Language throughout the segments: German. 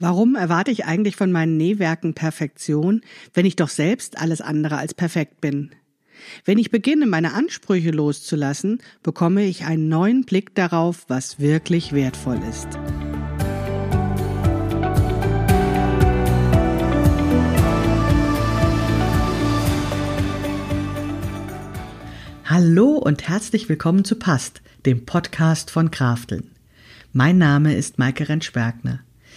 Warum erwarte ich eigentlich von meinen Nähwerken Perfektion, wenn ich doch selbst alles andere als perfekt bin? Wenn ich beginne, meine Ansprüche loszulassen, bekomme ich einen neuen Blick darauf, was wirklich wertvoll ist. Hallo und herzlich willkommen zu Past, dem Podcast von Krafteln. Mein Name ist Maike Rentschbergner.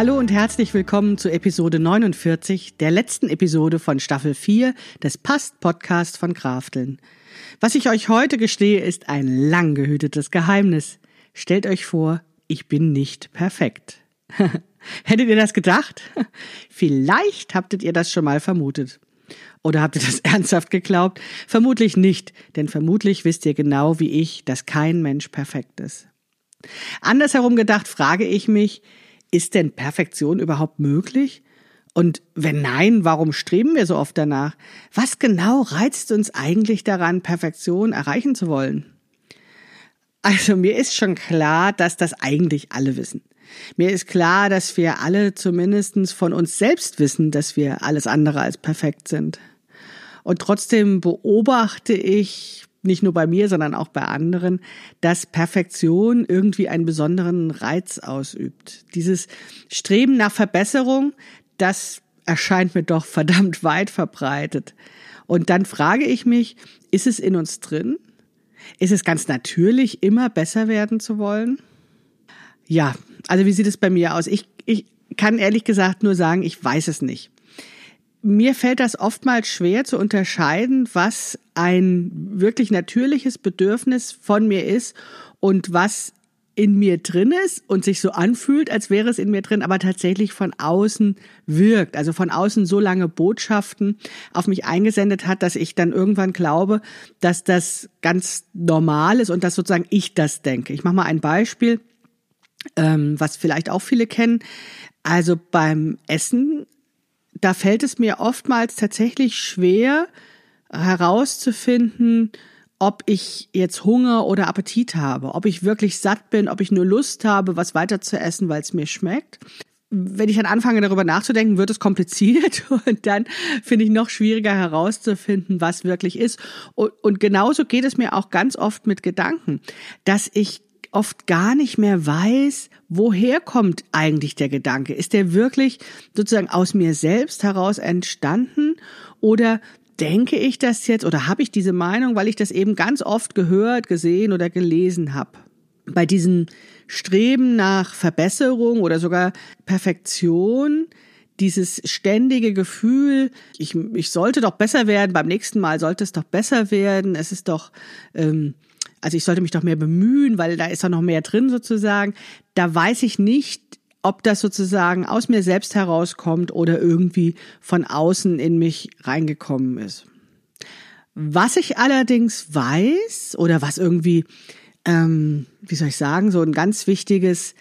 Hallo und herzlich willkommen zu Episode 49, der letzten Episode von Staffel 4 des Past Podcast von Krafteln. Was ich euch heute gestehe, ist ein lang gehütetes Geheimnis. Stellt euch vor, ich bin nicht perfekt. Hättet ihr das gedacht? Vielleicht habtet ihr das schon mal vermutet. Oder habt ihr das ernsthaft geglaubt? Vermutlich nicht, denn vermutlich wisst ihr genau wie ich, dass kein Mensch perfekt ist. Andersherum gedacht frage ich mich, ist denn Perfektion überhaupt möglich? Und wenn nein, warum streben wir so oft danach? Was genau reizt uns eigentlich daran, Perfektion erreichen zu wollen? Also mir ist schon klar, dass das eigentlich alle wissen. Mir ist klar, dass wir alle zumindest von uns selbst wissen, dass wir alles andere als perfekt sind. Und trotzdem beobachte ich nicht nur bei mir, sondern auch bei anderen, dass Perfektion irgendwie einen besonderen Reiz ausübt. Dieses Streben nach Verbesserung, das erscheint mir doch verdammt weit verbreitet. Und dann frage ich mich, ist es in uns drin? Ist es ganz natürlich, immer besser werden zu wollen? Ja, also wie sieht es bei mir aus? Ich, ich kann ehrlich gesagt nur sagen, ich weiß es nicht mir fällt das oftmals schwer zu unterscheiden, was ein wirklich natürliches Bedürfnis von mir ist und was in mir drin ist und sich so anfühlt, als wäre es in mir drin, aber tatsächlich von außen wirkt, also von außen so lange Botschaften auf mich eingesendet hat, dass ich dann irgendwann glaube, dass das ganz normal ist und dass sozusagen ich das denke. Ich mache mal ein Beispiel, ähm, was vielleicht auch viele kennen. Also beim Essen da fällt es mir oftmals tatsächlich schwer herauszufinden, ob ich jetzt Hunger oder Appetit habe, ob ich wirklich satt bin, ob ich nur Lust habe, was weiter zu essen, weil es mir schmeckt. Wenn ich dann anfange, darüber nachzudenken, wird es kompliziert und dann finde ich noch schwieriger herauszufinden, was wirklich ist. Und, und genauso geht es mir auch ganz oft mit Gedanken, dass ich oft gar nicht mehr weiß, woher kommt eigentlich der Gedanke? Ist der wirklich sozusagen aus mir selbst heraus entstanden oder denke ich das jetzt oder habe ich diese Meinung, weil ich das eben ganz oft gehört, gesehen oder gelesen habe? Bei diesem Streben nach Verbesserung oder sogar Perfektion, dieses ständige Gefühl, ich, ich sollte doch besser werden, beim nächsten Mal sollte es doch besser werden, es ist doch ähm, also ich sollte mich doch mehr bemühen, weil da ist doch noch mehr drin sozusagen. Da weiß ich nicht, ob das sozusagen aus mir selbst herauskommt oder irgendwie von außen in mich reingekommen ist. Was ich allerdings weiß oder was irgendwie, ähm, wie soll ich sagen, so ein ganz wichtiges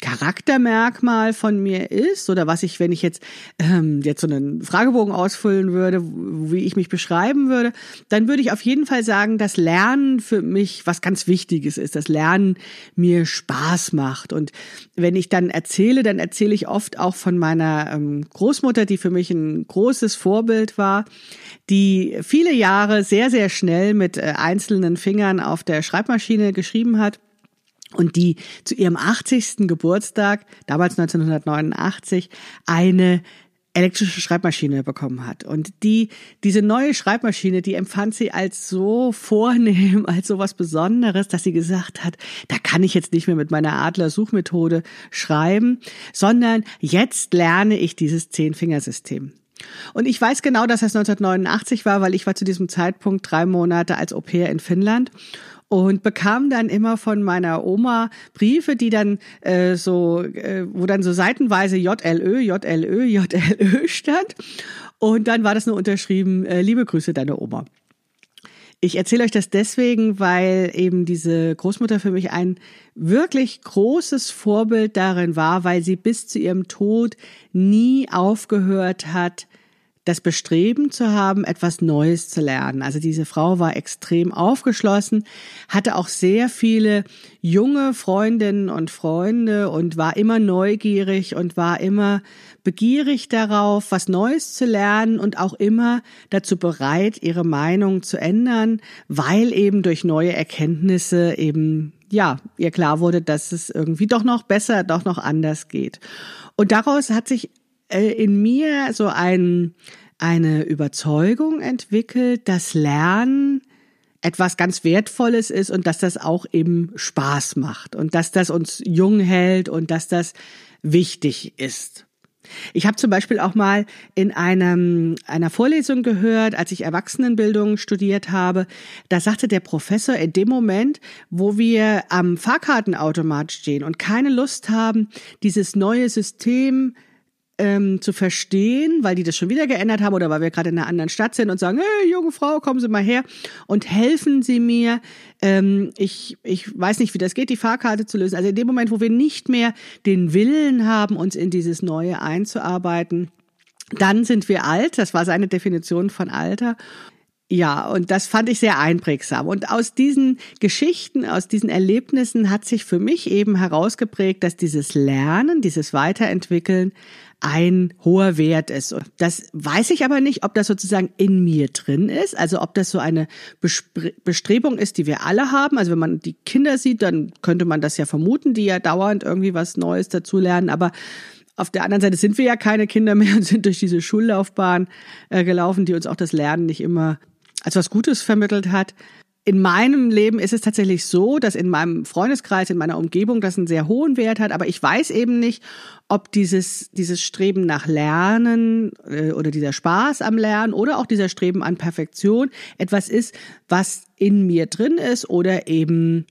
Charaktermerkmal von mir ist oder was ich, wenn ich jetzt ähm, jetzt so einen Fragebogen ausfüllen würde, wie ich mich beschreiben würde, dann würde ich auf jeden Fall sagen, dass Lernen für mich was ganz Wichtiges ist, dass Lernen mir Spaß macht. Und wenn ich dann erzähle, dann erzähle ich oft auch von meiner ähm, Großmutter, die für mich ein großes Vorbild war, die viele Jahre sehr, sehr schnell mit äh, einzelnen Fingern auf der Schreibmaschine geschrieben hat und die zu ihrem 80. Geburtstag, damals 1989, eine elektrische Schreibmaschine bekommen hat. Und die, diese neue Schreibmaschine, die empfand sie als so vornehm, als so was Besonderes, dass sie gesagt hat, da kann ich jetzt nicht mehr mit meiner Adler-Suchmethode schreiben, sondern jetzt lerne ich dieses Zehn-Fingersystem. Und ich weiß genau, dass das 1989 war, weil ich war zu diesem Zeitpunkt drei Monate als Au pair in Finnland und bekam dann immer von meiner Oma Briefe, die dann äh, so, äh, wo dann so seitenweise JLÖ, JLÖ, JLÖ stand. Und dann war das nur unterschrieben, äh, liebe Grüße, deine Oma. Ich erzähle euch das deswegen, weil eben diese Großmutter für mich ein wirklich großes Vorbild darin war, weil sie bis zu ihrem Tod nie aufgehört hat, das Bestreben zu haben, etwas Neues zu lernen. Also diese Frau war extrem aufgeschlossen, hatte auch sehr viele junge Freundinnen und Freunde und war immer neugierig und war immer begierig darauf, was Neues zu lernen und auch immer dazu bereit, ihre Meinung zu ändern, weil eben durch neue Erkenntnisse eben ja, ihr klar wurde, dass es irgendwie doch noch besser, doch noch anders geht. Und daraus hat sich in mir so ein, eine Überzeugung entwickelt, dass Lernen etwas ganz Wertvolles ist und dass das auch eben Spaß macht und dass das uns jung hält und dass das wichtig ist. Ich habe zum Beispiel auch mal in einem, einer Vorlesung gehört, als ich Erwachsenenbildung studiert habe, da sagte der Professor in dem Moment, wo wir am Fahrkartenautomat stehen und keine Lust haben, dieses neue System ähm, zu verstehen, weil die das schon wieder geändert haben oder weil wir gerade in einer anderen Stadt sind und sagen, hey, junge Frau, kommen Sie mal her und helfen Sie mir. Ähm, ich, ich weiß nicht, wie das geht, die Fahrkarte zu lösen. Also in dem Moment, wo wir nicht mehr den Willen haben, uns in dieses Neue einzuarbeiten, dann sind wir alt. Das war seine Definition von Alter. Ja, und das fand ich sehr einprägsam. Und aus diesen Geschichten, aus diesen Erlebnissen hat sich für mich eben herausgeprägt, dass dieses Lernen, dieses Weiterentwickeln ein hoher Wert ist. Das weiß ich aber nicht, ob das sozusagen in mir drin ist, also ob das so eine Bestrebung ist, die wir alle haben. Also wenn man die Kinder sieht, dann könnte man das ja vermuten, die ja dauernd irgendwie was Neues dazulernen. Aber auf der anderen Seite sind wir ja keine Kinder mehr und sind durch diese Schullaufbahn äh, gelaufen, die uns auch das Lernen nicht immer als was Gutes vermittelt hat in meinem Leben ist es tatsächlich so, dass in meinem Freundeskreis, in meiner Umgebung das einen sehr hohen Wert hat, aber ich weiß eben nicht, ob dieses, dieses Streben nach Lernen äh, oder dieser Spaß am Lernen oder auch dieser Streben an Perfektion etwas ist, was in mir drin ist oder eben,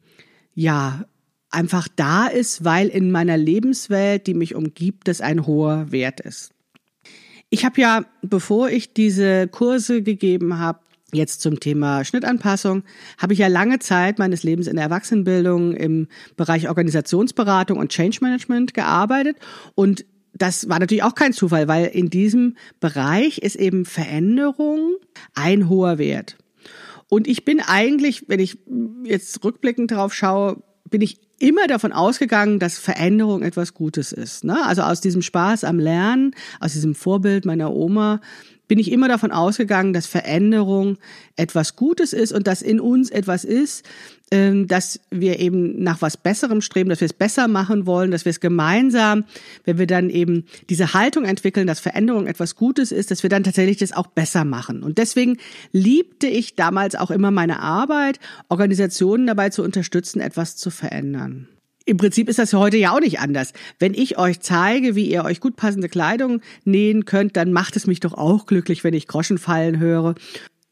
ja, einfach da ist, weil in meiner Lebenswelt, die mich umgibt, das ein hoher Wert ist. Ich habe ja, bevor ich diese Kurse gegeben habe, Jetzt zum Thema Schnittanpassung habe ich ja lange Zeit meines Lebens in der Erwachsenenbildung im Bereich Organisationsberatung und Change Management gearbeitet und das war natürlich auch kein Zufall, weil in diesem Bereich ist eben Veränderung ein hoher Wert. Und ich bin eigentlich, wenn ich jetzt rückblickend darauf schaue, bin ich immer davon ausgegangen, dass Veränderung etwas Gutes ist. Ne? Also aus diesem Spaß am Lernen, aus diesem Vorbild meiner Oma, bin ich immer davon ausgegangen, dass Veränderung etwas Gutes ist und dass in uns etwas ist, ähm, dass wir eben nach was Besserem streben, dass wir es besser machen wollen, dass wir es gemeinsam, wenn wir dann eben diese Haltung entwickeln, dass Veränderung etwas Gutes ist, dass wir dann tatsächlich das auch besser machen. Und deswegen liebte ich damals auch immer meine Arbeit, Organisationen dabei zu unterstützen, etwas zu verändern. Im Prinzip ist das heute ja auch nicht anders. Wenn ich euch zeige, wie ihr euch gut passende Kleidung nähen könnt, dann macht es mich doch auch glücklich, wenn ich Groschen fallen höre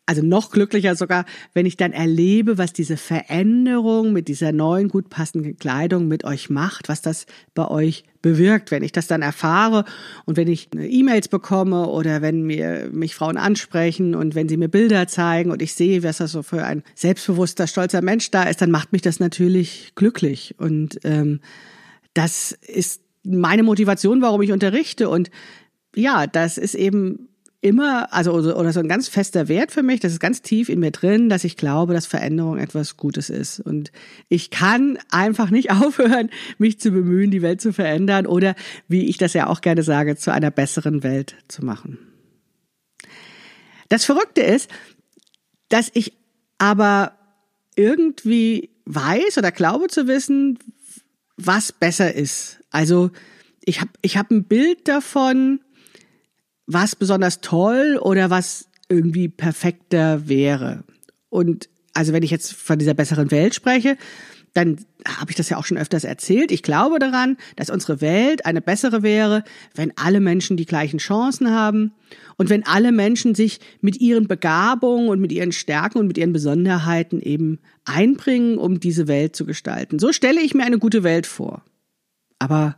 also noch glücklicher sogar, wenn ich dann erlebe, was diese Veränderung mit dieser neuen, gut passenden Kleidung mit euch macht, was das bei euch bewirkt, wenn ich das dann erfahre und wenn ich E-Mails bekomme oder wenn mir mich Frauen ansprechen und wenn sie mir Bilder zeigen und ich sehe, was das so für ein selbstbewusster, stolzer Mensch da ist, dann macht mich das natürlich glücklich. Und ähm, das ist meine Motivation, warum ich unterrichte. Und ja, das ist eben immer, also oder so ein ganz fester Wert für mich, das ist ganz tief in mir drin, dass ich glaube, dass Veränderung etwas Gutes ist. Und ich kann einfach nicht aufhören, mich zu bemühen, die Welt zu verändern oder, wie ich das ja auch gerne sage, zu einer besseren Welt zu machen. Das Verrückte ist, dass ich aber irgendwie weiß oder glaube zu wissen, was besser ist. Also ich habe ich hab ein Bild davon, was besonders toll oder was irgendwie perfekter wäre. Und also wenn ich jetzt von dieser besseren Welt spreche, dann habe ich das ja auch schon öfters erzählt. Ich glaube daran, dass unsere Welt eine bessere wäre, wenn alle Menschen die gleichen Chancen haben und wenn alle Menschen sich mit ihren Begabungen und mit ihren Stärken und mit ihren Besonderheiten eben einbringen, um diese Welt zu gestalten. So stelle ich mir eine gute Welt vor. Aber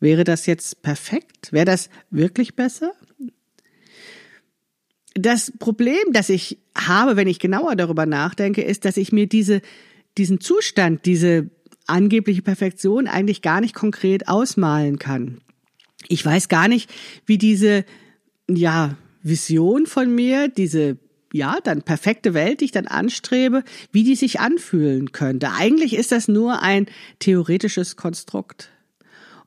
wäre das jetzt perfekt? Wäre das wirklich besser? Das Problem, das ich habe, wenn ich genauer darüber nachdenke, ist, dass ich mir diese diesen Zustand, diese angebliche Perfektion eigentlich gar nicht konkret ausmalen kann. Ich weiß gar nicht, wie diese, ja, Vision von mir, diese ja, dann perfekte Welt, die ich dann anstrebe, wie die sich anfühlen könnte. Eigentlich ist das nur ein theoretisches Konstrukt.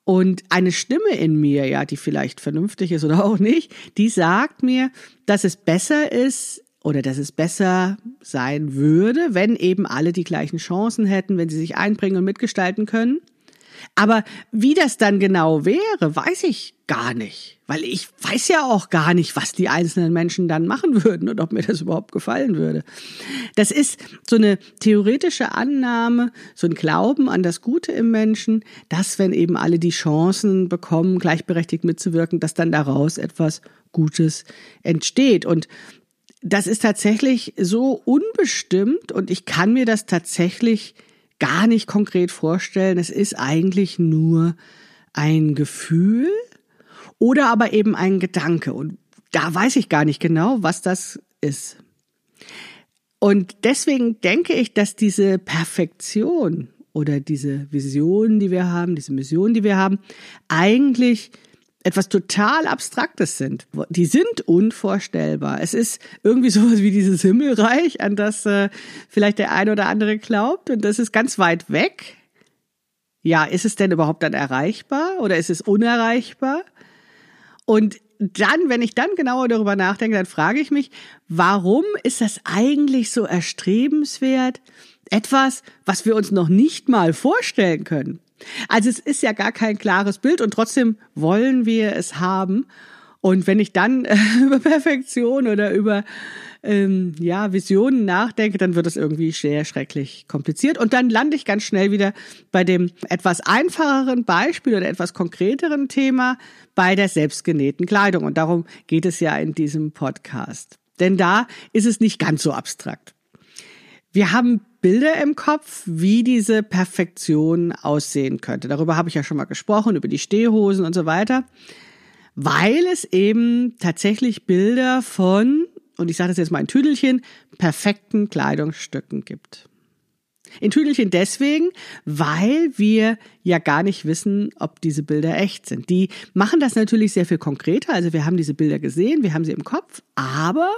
Und eine Stimme in mir, ja, die vielleicht vernünftig ist oder auch nicht, die sagt mir, dass es besser ist, oder dass es besser sein würde, wenn eben alle die gleichen Chancen hätten, wenn sie sich einbringen und mitgestalten können. Aber wie das dann genau wäre, weiß ich gar nicht, weil ich weiß ja auch gar nicht, was die einzelnen Menschen dann machen würden und ob mir das überhaupt gefallen würde. Das ist so eine theoretische Annahme, so ein Glauben an das Gute im Menschen, dass wenn eben alle die Chancen bekommen, gleichberechtigt mitzuwirken, dass dann daraus etwas Gutes entsteht. Und das ist tatsächlich so unbestimmt und ich kann mir das tatsächlich gar nicht konkret vorstellen. Es ist eigentlich nur ein Gefühl oder aber eben ein Gedanke. Und da weiß ich gar nicht genau, was das ist. Und deswegen denke ich, dass diese Perfektion oder diese Vision, die wir haben, diese Mission, die wir haben, eigentlich etwas total Abstraktes sind. Die sind unvorstellbar. Es ist irgendwie sowas wie dieses Himmelreich, an das äh, vielleicht der eine oder andere glaubt. Und das ist ganz weit weg. Ja, ist es denn überhaupt dann erreichbar oder ist es unerreichbar? Und dann, wenn ich dann genauer darüber nachdenke, dann frage ich mich, warum ist das eigentlich so erstrebenswert? Etwas, was wir uns noch nicht mal vorstellen können. Also es ist ja gar kein klares Bild und trotzdem wollen wir es haben. Und wenn ich dann äh, über Perfektion oder über ähm, ja, Visionen nachdenke, dann wird es irgendwie sehr schrecklich kompliziert. Und dann lande ich ganz schnell wieder bei dem etwas einfacheren Beispiel oder etwas konkreteren Thema bei der selbstgenähten Kleidung. Und darum geht es ja in diesem Podcast. Denn da ist es nicht ganz so abstrakt. Wir haben Bilder im Kopf, wie diese Perfektion aussehen könnte. Darüber habe ich ja schon mal gesprochen, über die Stehhosen und so weiter, weil es eben tatsächlich Bilder von, und ich sage das jetzt mal in Tüdelchen, perfekten Kleidungsstücken gibt. In Tüdelchen deswegen, weil wir ja gar nicht wissen, ob diese Bilder echt sind. Die machen das natürlich sehr viel konkreter. Also wir haben diese Bilder gesehen, wir haben sie im Kopf, aber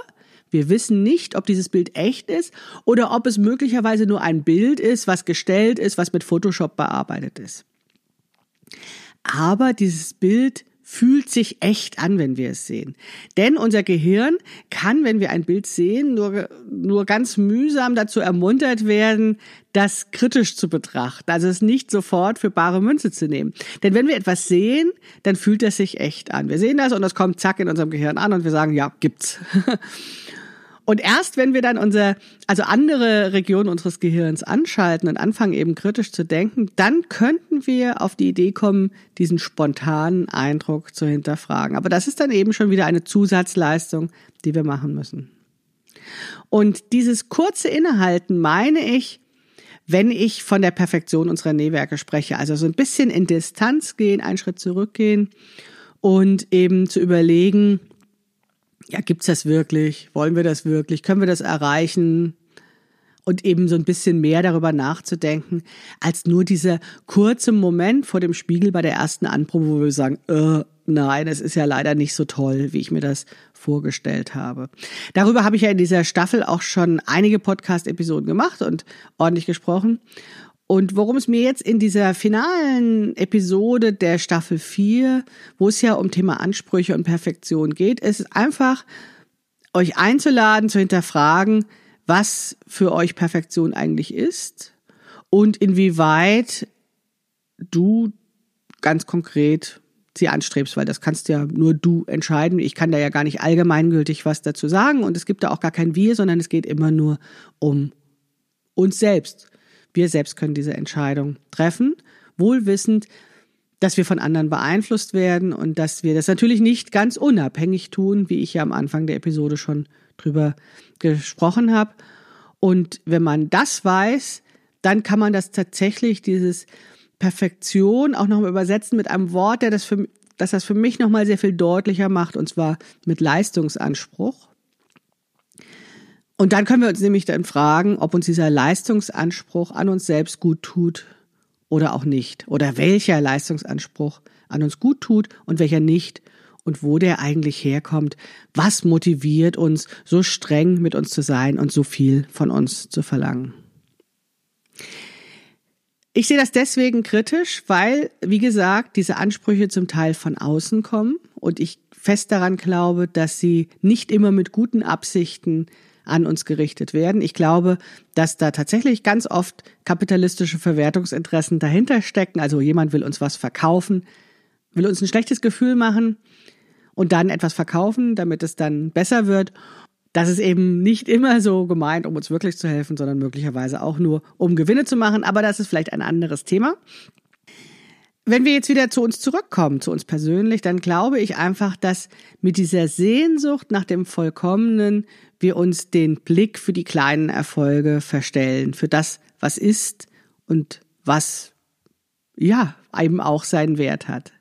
wir wissen nicht, ob dieses Bild echt ist oder ob es möglicherweise nur ein Bild ist, was gestellt ist, was mit Photoshop bearbeitet ist. Aber dieses Bild fühlt sich echt an, wenn wir es sehen. Denn unser Gehirn kann, wenn wir ein Bild sehen, nur, nur ganz mühsam dazu ermuntert werden, das kritisch zu betrachten, also es nicht sofort für bare Münze zu nehmen. Denn wenn wir etwas sehen, dann fühlt es sich echt an. Wir sehen das und das kommt zack in unserem Gehirn an und wir sagen, ja, gibt's. Und erst wenn wir dann unser, also andere Regionen unseres Gehirns anschalten und anfangen eben kritisch zu denken, dann könnten wir auf die Idee kommen, diesen spontanen Eindruck zu hinterfragen. Aber das ist dann eben schon wieder eine Zusatzleistung, die wir machen müssen. Und dieses kurze Innehalten meine ich, wenn ich von der Perfektion unserer Nähwerke spreche. Also so ein bisschen in Distanz gehen, einen Schritt zurückgehen und eben zu überlegen, ja, gibt's das wirklich? Wollen wir das wirklich? Können wir das erreichen? Und eben so ein bisschen mehr darüber nachzudenken, als nur dieser kurze Moment vor dem Spiegel bei der ersten Anprobe, wo wir sagen, äh, nein, es ist ja leider nicht so toll, wie ich mir das vorgestellt habe. Darüber habe ich ja in dieser Staffel auch schon einige Podcast-Episoden gemacht und ordentlich gesprochen. Und worum es mir jetzt in dieser finalen Episode der Staffel 4, wo es ja um Thema Ansprüche und Perfektion geht, ist einfach euch einzuladen, zu hinterfragen, was für euch Perfektion eigentlich ist und inwieweit du ganz konkret sie anstrebst, weil das kannst ja nur du entscheiden. Ich kann da ja gar nicht allgemeingültig was dazu sagen und es gibt da auch gar kein Wir, sondern es geht immer nur um uns selbst Wir selbst können diese Entscheidung treffen, wohlwissend, dass wir von anderen beeinflusst werden und dass wir das natürlich nicht ganz unabhängig tun, wie ich ja am Anfang der Episode schon drüber gesprochen habe. Und wenn man das weiß, dann kann man das tatsächlich, dieses Perfektion auch nochmal übersetzen mit einem Wort, der das für, dass das für mich nochmal sehr viel deutlicher macht, und zwar mit Leistungsanspruch. Und dann können wir uns nämlich dann fragen, ob uns dieser Leistungsanspruch an uns selbst gut tut oder auch nicht. Oder welcher Leistungsanspruch an uns gut tut und welcher nicht. Und wo der eigentlich herkommt. Was motiviert uns, so streng mit uns zu sein und so viel von uns zu verlangen. Ich sehe das deswegen kritisch, weil, wie gesagt, diese Ansprüche zum Teil von außen kommen und ich fest daran glaube, dass sie nicht immer mit guten Absichten an uns gerichtet werden. Ich glaube, dass da tatsächlich ganz oft kapitalistische Verwertungsinteressen dahinter stecken. Also jemand will uns was verkaufen, will uns ein schlechtes Gefühl machen und dann etwas verkaufen, damit es dann besser wird. Das ist eben nicht immer so gemeint, um uns wirklich zu helfen, sondern möglicherweise auch nur, um Gewinne zu machen. Aber das ist vielleicht ein anderes Thema. Wenn wir jetzt wieder zu uns zurückkommen, zu uns persönlich, dann glaube ich einfach, dass mit dieser Sehnsucht nach dem Vollkommenen wir uns den Blick für die kleinen Erfolge verstellen, für das, was ist und was, ja, eben auch seinen Wert hat.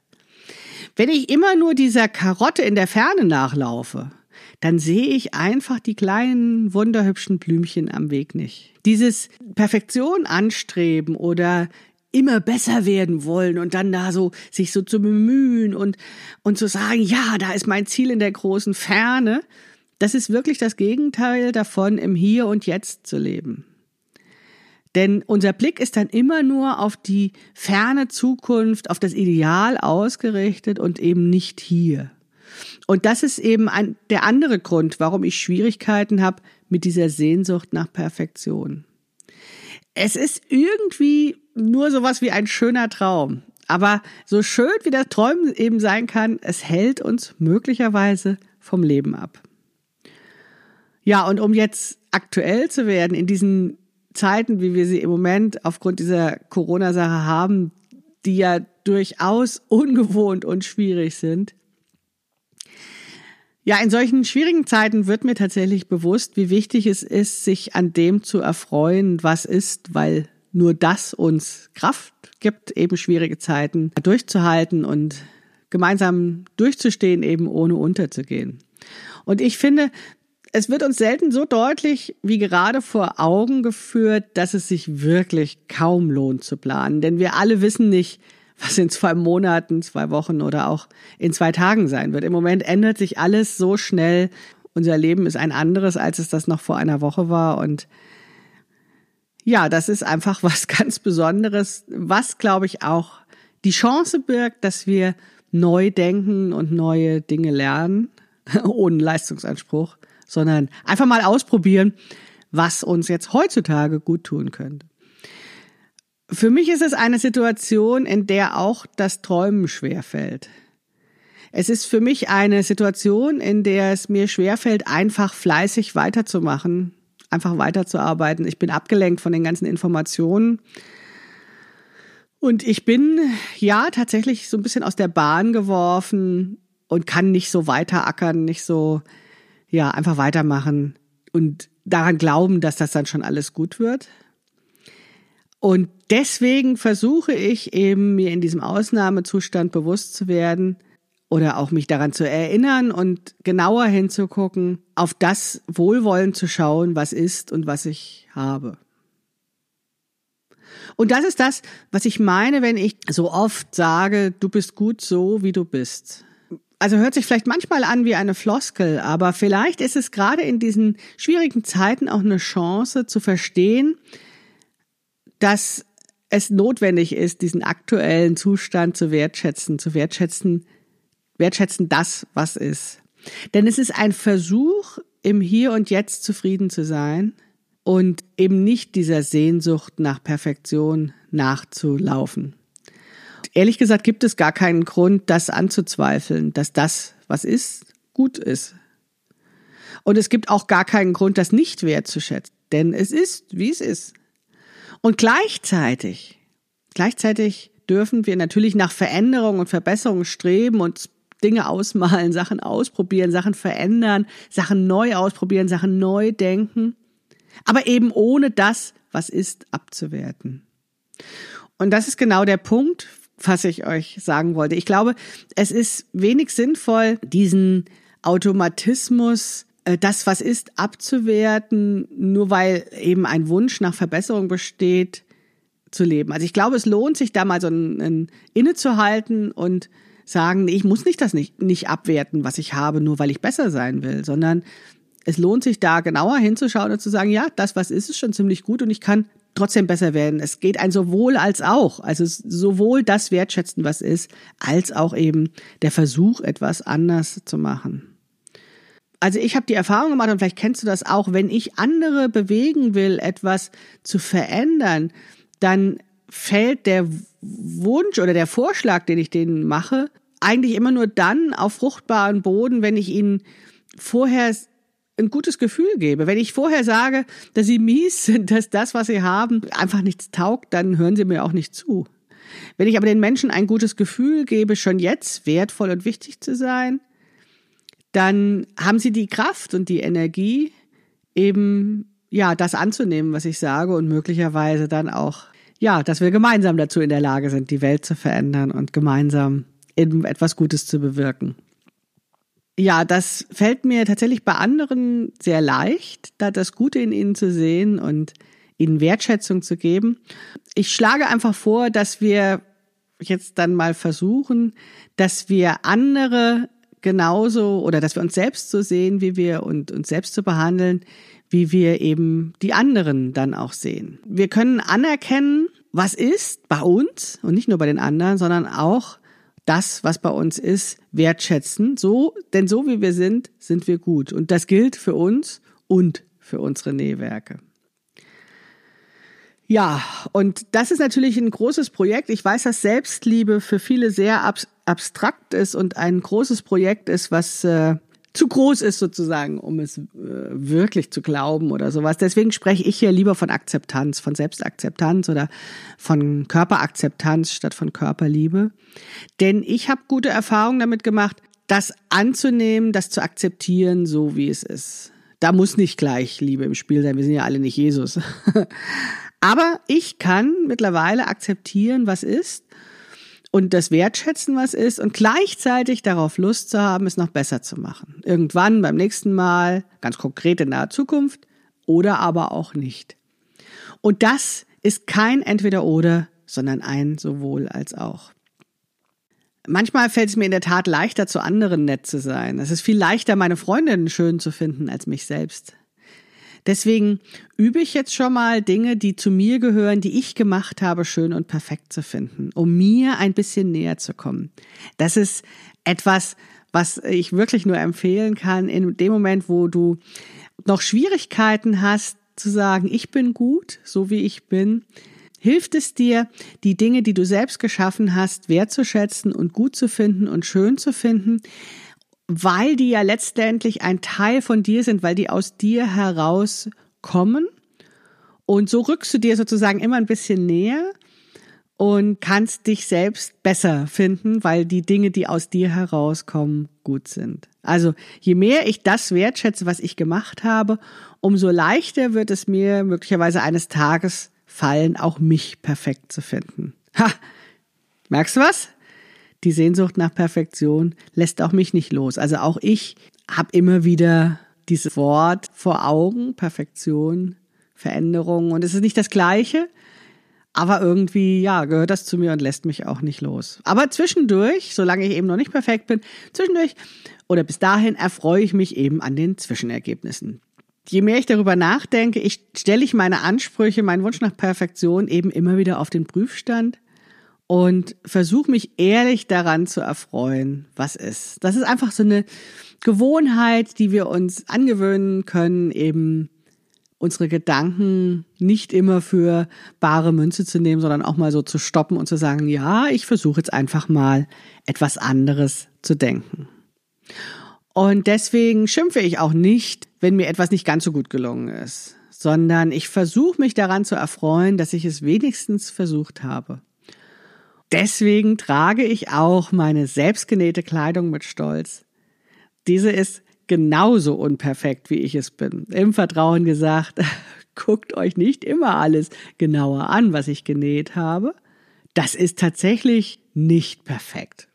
Wenn ich immer nur dieser Karotte in der Ferne nachlaufe, dann sehe ich einfach die kleinen, wunderhübschen Blümchen am Weg nicht. Dieses Perfektion anstreben oder immer besser werden wollen und dann da so sich so zu bemühen und und zu sagen, ja, da ist mein Ziel in der großen Ferne, das ist wirklich das Gegenteil davon, im Hier und Jetzt zu leben. Denn unser Blick ist dann immer nur auf die ferne Zukunft, auf das Ideal ausgerichtet und eben nicht hier. Und das ist eben ein, der andere Grund, warum ich Schwierigkeiten habe mit dieser Sehnsucht nach Perfektion. Es ist irgendwie nur sowas wie ein schöner Traum. Aber so schön wie der Träumen eben sein kann, es hält uns möglicherweise vom Leben ab. Ja, und um jetzt aktuell zu werden in diesen Zeiten, wie wir sie im Moment aufgrund dieser Corona-Sache haben, die ja durchaus ungewohnt und schwierig sind, ja, in solchen schwierigen Zeiten wird mir tatsächlich bewusst, wie wichtig es ist, sich an dem zu erfreuen, was ist, weil nur das uns Kraft gibt, eben schwierige Zeiten durchzuhalten und gemeinsam durchzustehen, eben ohne unterzugehen. Und ich finde, es wird uns selten so deutlich wie gerade vor Augen geführt, dass es sich wirklich kaum lohnt zu planen. Denn wir alle wissen nicht, was in zwei Monaten, zwei Wochen oder auch in zwei Tagen sein wird. Im Moment ändert sich alles so schnell. Unser Leben ist ein anderes, als es das noch vor einer Woche war. Und ja, das ist einfach was ganz Besonderes, was, glaube ich, auch die Chance birgt, dass wir neu denken und neue Dinge lernen, ohne Leistungsanspruch, sondern einfach mal ausprobieren, was uns jetzt heutzutage gut tun könnte. Für mich ist es eine Situation, in der auch das Träumen schwerfällt. Es ist für mich eine Situation, in der es mir schwerfällt, einfach fleißig weiterzumachen, einfach weiterzuarbeiten. Ich bin abgelenkt von den ganzen Informationen. Und ich bin ja tatsächlich so ein bisschen aus der Bahn geworfen und kann nicht so weiterackern, nicht so, ja, einfach weitermachen und daran glauben, dass das dann schon alles gut wird. Und deswegen versuche ich eben, mir in diesem Ausnahmezustand bewusst zu werden oder auch mich daran zu erinnern und genauer hinzugucken, auf das Wohlwollen zu schauen, was ist und was ich habe. Und das ist das, was ich meine, wenn ich so oft sage, du bist gut so, wie du bist. Also hört sich vielleicht manchmal an wie eine Floskel, aber vielleicht ist es gerade in diesen schwierigen Zeiten auch eine Chance zu verstehen, dass es notwendig ist, diesen aktuellen Zustand zu wertschätzen, zu wertschätzen, wertschätzen das, was ist. Denn es ist ein Versuch, im Hier und Jetzt zufrieden zu sein und eben nicht dieser Sehnsucht nach Perfektion nachzulaufen. Ehrlich gesagt gibt es gar keinen Grund, das anzuzweifeln, dass das, was ist, gut ist. Und es gibt auch gar keinen Grund, das nicht wertzuschätzen. Denn es ist, wie es ist. Und gleichzeitig, gleichzeitig dürfen wir natürlich nach Veränderung und Verbesserung streben und Dinge ausmalen, Sachen ausprobieren, Sachen verändern, Sachen neu ausprobieren, Sachen neu denken, aber eben ohne das, was ist, abzuwerten. Und das ist genau der Punkt, was ich euch sagen wollte. Ich glaube, es ist wenig sinnvoll, diesen Automatismus, das, was ist, abzuwerten, nur weil eben ein Wunsch nach Verbesserung besteht, zu leben. Also ich glaube, es lohnt sich da mal so ein, ein innezuhalten und sagen, ich muss nicht das nicht, nicht abwerten, was ich habe, nur weil ich besser sein will, sondern es lohnt sich da genauer hinzuschauen und zu sagen, ja, das, was ist, ist schon ziemlich gut und ich kann trotzdem besser werden. Es geht ein sowohl als auch. Also sowohl das wertschätzen, was ist, als auch eben der Versuch, etwas anders zu machen. Also ich habe die Erfahrung gemacht und vielleicht kennst du das auch, wenn ich andere bewegen will, etwas zu verändern, dann fällt der Wunsch oder der Vorschlag, den ich denen mache, eigentlich immer nur dann auf fruchtbaren Boden, wenn ich ihnen vorher ein gutes Gefühl gebe. Wenn ich vorher sage, dass sie mies sind, dass das, was sie haben, einfach nichts taugt, dann hören sie mir auch nicht zu. Wenn ich aber den Menschen ein gutes Gefühl gebe, schon jetzt wertvoll und wichtig zu sein, dann haben sie die Kraft und die Energie, eben, ja, das anzunehmen, was ich sage und möglicherweise dann auch, ja, dass wir gemeinsam dazu in der Lage sind, die Welt zu verändern und gemeinsam eben etwas Gutes zu bewirken. Ja, das fällt mir tatsächlich bei anderen sehr leicht, da das Gute in ihnen zu sehen und ihnen Wertschätzung zu geben. Ich schlage einfach vor, dass wir jetzt dann mal versuchen, dass wir andere genauso oder dass wir uns selbst so sehen, wie wir und uns selbst zu so behandeln, wie wir eben die anderen dann auch sehen. Wir können anerkennen, was ist bei uns und nicht nur bei den anderen, sondern auch das, was bei uns ist, wertschätzen. So, denn so wie wir sind, sind wir gut. Und das gilt für uns und für unsere Nähwerke. Ja, und das ist natürlich ein großes Projekt. Ich weiß, dass Selbstliebe für viele sehr abstrakt ist und ein großes Projekt ist, was äh, zu groß ist sozusagen, um es äh, wirklich zu glauben oder sowas. Deswegen spreche ich hier lieber von Akzeptanz, von Selbstakzeptanz oder von Körperakzeptanz statt von Körperliebe. Denn ich habe gute Erfahrungen damit gemacht, das anzunehmen, das zu akzeptieren, so wie es ist. Da muss nicht gleich Liebe im Spiel sein. Wir sind ja alle nicht Jesus. Aber ich kann mittlerweile akzeptieren, was ist und das Wertschätzen, was ist und gleichzeitig darauf Lust zu haben, es noch besser zu machen. Irgendwann beim nächsten Mal, ganz konkret in naher Zukunft oder aber auch nicht. Und das ist kein Entweder-Oder, sondern ein sowohl als auch. Manchmal fällt es mir in der Tat leichter, zu anderen nett zu sein. Es ist viel leichter, meine Freundinnen schön zu finden als mich selbst. Deswegen übe ich jetzt schon mal Dinge, die zu mir gehören, die ich gemacht habe, schön und perfekt zu finden, um mir ein bisschen näher zu kommen. Das ist etwas, was ich wirklich nur empfehlen kann in dem Moment, wo du noch Schwierigkeiten hast zu sagen, ich bin gut, so wie ich bin, hilft es dir, die Dinge, die du selbst geschaffen hast, wertzuschätzen und gut zu finden und schön zu finden, weil die ja letztendlich ein Teil von dir sind, weil die aus dir herauskommen. Und so rückst du dir sozusagen immer ein bisschen näher und kannst dich selbst besser finden, weil die Dinge, die aus dir herauskommen, gut sind. Also je mehr ich das wertschätze, was ich gemacht habe, umso leichter wird es mir möglicherweise eines Tages fallen, auch mich perfekt zu finden. Ha! Merkst du was? Die Sehnsucht nach Perfektion lässt auch mich nicht los. Also auch ich habe immer wieder dieses Wort vor Augen, Perfektion, Veränderung. Und es ist nicht das Gleiche, aber irgendwie, ja, gehört das zu mir und lässt mich auch nicht los. Aber zwischendurch, solange ich eben noch nicht perfekt bin, zwischendurch oder bis dahin erfreue ich mich eben an den Zwischenergebnissen. Je mehr ich darüber nachdenke, ich stelle ich meine Ansprüche, meinen Wunsch nach Perfektion eben immer wieder auf den Prüfstand und versuche mich ehrlich daran zu erfreuen, was ist. Das ist einfach so eine Gewohnheit, die wir uns angewöhnen können, eben unsere Gedanken nicht immer für bare Münze zu nehmen, sondern auch mal so zu stoppen und zu sagen, ja, ich versuche jetzt einfach mal etwas anderes zu denken. Und deswegen schimpfe ich auch nicht, wenn mir etwas nicht ganz so gut gelungen ist sondern ich versuche mich daran zu erfreuen, dass ich es wenigstens versucht habe. Deswegen trage ich auch meine selbstgenähte Kleidung mit Stolz. Diese ist genauso unperfekt, wie ich es bin. Im Vertrauen gesagt, guckt euch nicht immer alles genauer an, was ich genäht habe. Das ist tatsächlich nicht perfekt.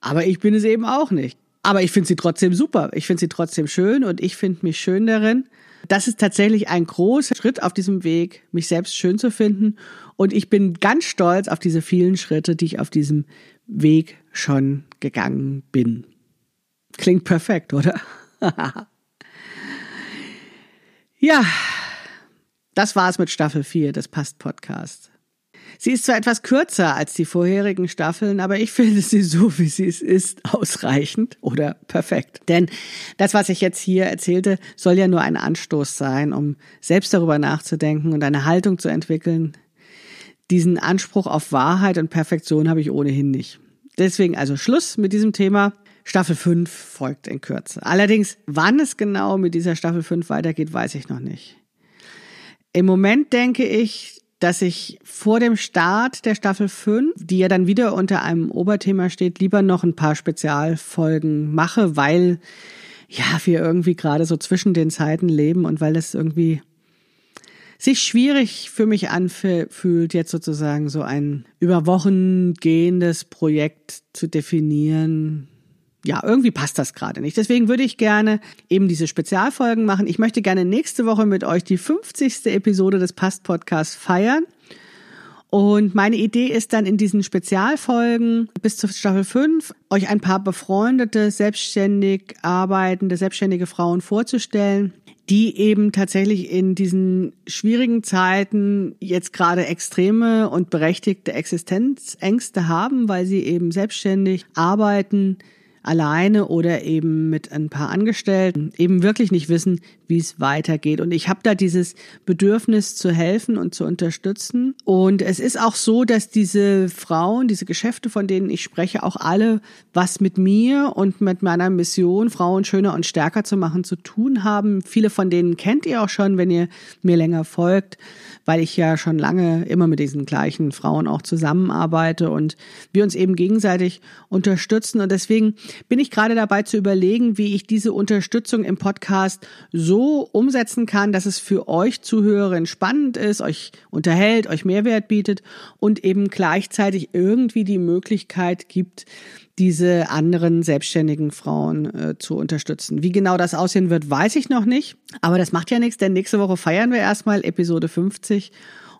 Aber ich bin es eben auch nicht. Aber ich finde sie trotzdem super. Ich finde sie trotzdem schön und ich finde mich schön darin. Das ist tatsächlich ein großer Schritt auf diesem Weg, mich selbst schön zu finden. Und ich bin ganz stolz auf diese vielen Schritte, die ich auf diesem Weg schon gegangen bin. Klingt perfekt, oder? ja, das war's mit Staffel 4 des Past Podcasts. Sie ist zwar etwas kürzer als die vorherigen Staffeln, aber ich finde sie so, wie sie es ist, ausreichend oder perfekt. Denn das, was ich jetzt hier erzählte, soll ja nur ein Anstoß sein, um selbst darüber nachzudenken und eine Haltung zu entwickeln. Diesen Anspruch auf Wahrheit und Perfektion habe ich ohnehin nicht. Deswegen also Schluss mit diesem Thema. Staffel 5 folgt in Kürze. Allerdings, wann es genau mit dieser Staffel 5 weitergeht, weiß ich noch nicht. Im Moment denke ich, dass ich vor dem Start der Staffel 5, die ja dann wieder unter einem Oberthema steht, lieber noch ein paar Spezialfolgen mache, weil ja, wir irgendwie gerade so zwischen den Zeiten leben und weil es irgendwie sich schwierig für mich anfühlt, jetzt sozusagen so ein über Wochen gehendes Projekt zu definieren, ja, irgendwie passt das gerade nicht. Deswegen würde ich gerne eben diese Spezialfolgen machen. Ich möchte gerne nächste Woche mit euch die 50. Episode des Past Podcasts feiern. Und meine Idee ist dann in diesen Spezialfolgen bis zur Staffel 5 euch ein paar befreundete, selbstständig arbeitende, selbstständige Frauen vorzustellen, die eben tatsächlich in diesen schwierigen Zeiten jetzt gerade extreme und berechtigte Existenzängste haben, weil sie eben selbstständig arbeiten, alleine oder eben mit ein paar Angestellten eben wirklich nicht wissen, wie es weitergeht. Und ich habe da dieses Bedürfnis zu helfen und zu unterstützen. Und es ist auch so, dass diese Frauen, diese Geschäfte, von denen ich spreche, auch alle was mit mir und mit meiner Mission, Frauen schöner und stärker zu machen, zu tun haben. Viele von denen kennt ihr auch schon, wenn ihr mir länger folgt, weil ich ja schon lange immer mit diesen gleichen Frauen auch zusammenarbeite und wir uns eben gegenseitig unterstützen. Und deswegen bin ich gerade dabei zu überlegen, wie ich diese Unterstützung im Podcast so umsetzen kann, dass es für euch Zuhörerinnen spannend ist, euch unterhält, euch Mehrwert bietet und eben gleichzeitig irgendwie die Möglichkeit gibt, diese anderen selbstständigen Frauen äh, zu unterstützen. Wie genau das aussehen wird, weiß ich noch nicht. Aber das macht ja nichts, denn nächste Woche feiern wir erstmal Episode 50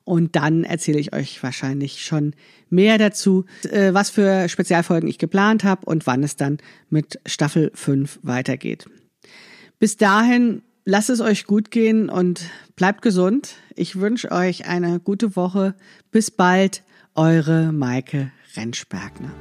und dann erzähle ich euch wahrscheinlich schon mehr dazu, äh, was für Spezialfolgen ich geplant habe und wann es dann mit Staffel 5 weitergeht. Bis dahin, lasst es euch gut gehen und bleibt gesund. Ich wünsche euch eine gute Woche. Bis bald, eure Maike Rentschbergner.